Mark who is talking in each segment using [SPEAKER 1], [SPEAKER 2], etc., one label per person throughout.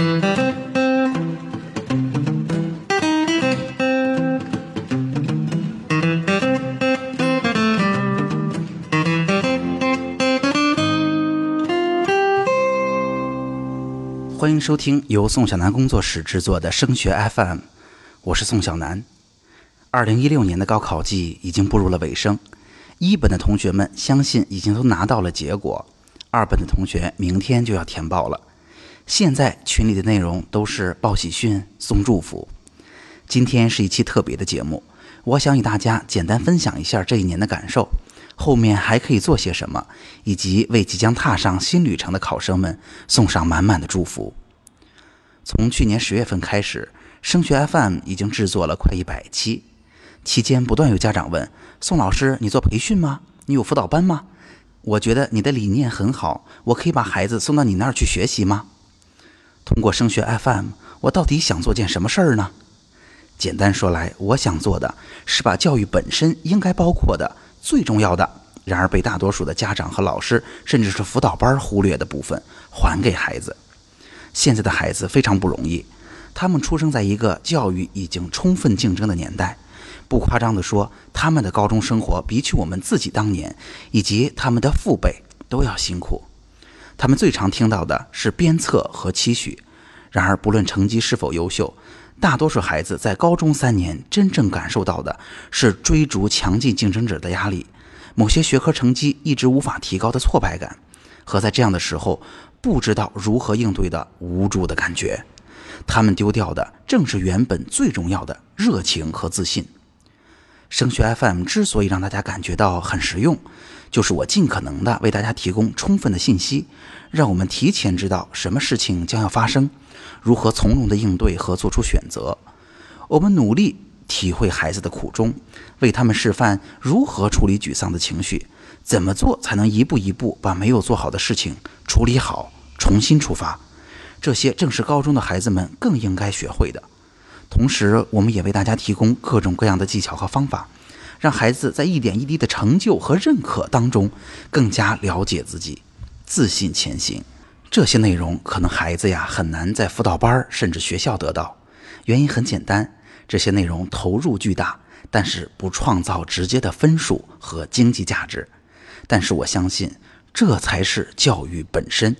[SPEAKER 1] 欢迎收听由宋小南工作室制作的升学 FM，我是宋小南。二零一六年的高考季已经步入了尾声，一本的同学们相信已经都拿到了结果，二本的同学明天就要填报了。现在群里的内容都是报喜讯、送祝福。今天是一期特别的节目，我想与大家简单分享一下这一年的感受。后面还可以做些什么，以及为即将踏上新旅程的考生们送上满满的祝福。从去年十月份开始，升学 FM 已经制作了快一百期，期间不断有家长问宋老师：“你做培训吗？你有辅导班吗？我觉得你的理念很好，我可以把孩子送到你那儿去学习吗？”通过升学 FM，我到底想做件什么事儿呢？简单说来，我想做的是把教育本身应该包括的。最重要的，然而被大多数的家长和老师，甚至是辅导班忽略的部分，还给孩子。现在的孩子非常不容易，他们出生在一个教育已经充分竞争的年代。不夸张地说，他们的高中生活比起我们自己当年以及他们的父辈都要辛苦。他们最常听到的是鞭策和期许，然而不论成绩是否优秀。大多数孩子在高中三年真正感受到的是追逐强劲竞争者的压力，某些学科成绩一直无法提高的挫败感，和在这样的时候不知道如何应对的无助的感觉。他们丢掉的正是原本最重要的热情和自信。升学 FM 之所以让大家感觉到很实用，就是我尽可能的为大家提供充分的信息，让我们提前知道什么事情将要发生。如何从容的应对和做出选择？我们努力体会孩子的苦衷，为他们示范如何处理沮丧的情绪，怎么做才能一步一步把没有做好的事情处理好，重新出发。这些正是高中的孩子们更应该学会的。同时，我们也为大家提供各种各样的技巧和方法，让孩子在一点一滴的成就和认可当中，更加了解自己，自信前行。这些内容可能孩子呀很难在辅导班甚至学校得到，原因很简单，这些内容投入巨大，但是不创造直接的分数和经济价值。但是我相信，这才是教育本身。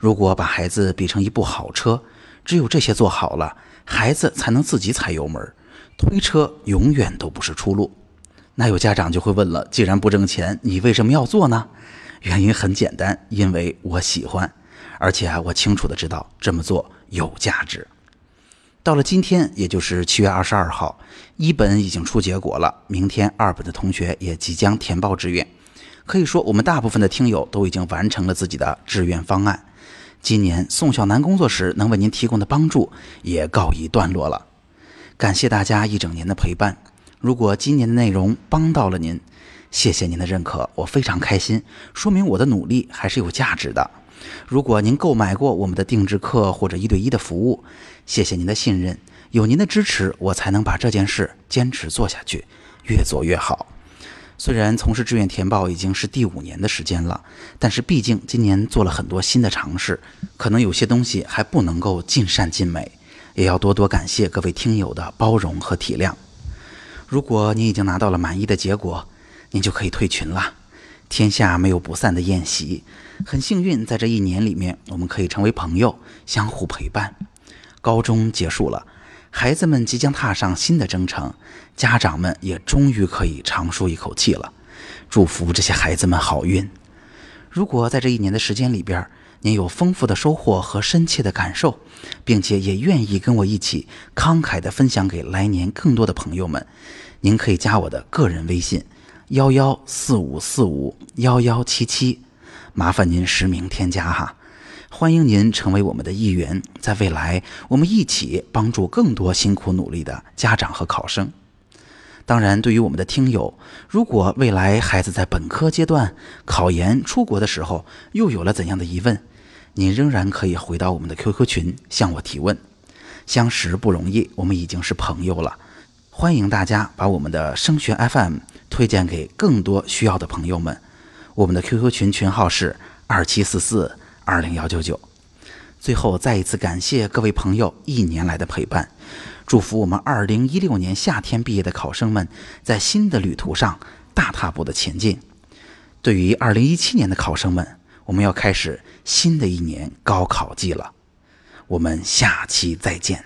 [SPEAKER 1] 如果把孩子比成一部好车，只有这些做好了，孩子才能自己踩油门，推车永远都不是出路。那有家长就会问了：既然不挣钱，你为什么要做呢？原因很简单，因为我喜欢。而且啊，我清楚的知道这么做有价值。到了今天，也就是七月二十二号，一本已经出结果了，明天二本的同学也即将填报志愿。可以说，我们大部分的听友都已经完成了自己的志愿方案。今年宋小南工作室能为您提供的帮助也告一段落了。感谢大家一整年的陪伴。如果今年的内容帮到了您，谢谢您的认可，我非常开心，说明我的努力还是有价值的。如果您购买过我们的定制课或者一对一的服务，谢谢您的信任，有您的支持，我才能把这件事坚持做下去，越做越好。虽然从事志愿填报已经是第五年的时间了，但是毕竟今年做了很多新的尝试，可能有些东西还不能够尽善尽美，也要多多感谢各位听友的包容和体谅。如果你已经拿到了满意的结果，您就可以退群了。天下没有不散的宴席，很幸运，在这一年里面，我们可以成为朋友，相互陪伴。高中结束了，孩子们即将踏上新的征程，家长们也终于可以长舒一口气了。祝福这些孩子们好运。如果在这一年的时间里边，您有丰富的收获和深切的感受，并且也愿意跟我一起慷慨地分享给来年更多的朋友们，您可以加我的个人微信。幺幺四五四五幺幺七七，麻烦您实名添加哈，欢迎您成为我们的一员，在未来我们一起帮助更多辛苦努力的家长和考生。当然，对于我们的听友，如果未来孩子在本科阶段考研出国的时候又有了怎样的疑问，您仍然可以回到我们的 QQ 群向我提问。相识不容易，我们已经是朋友了，欢迎大家把我们的升学 FM。推荐给更多需要的朋友们。我们的 QQ 群群号是二七四四二零幺九九。最后，再一次感谢各位朋友一年来的陪伴，祝福我们二零一六年夏天毕业的考生们在新的旅途上大踏步的前进。对于二零一七年的考生们，我们要开始新的一年高考季了。我们下期再见。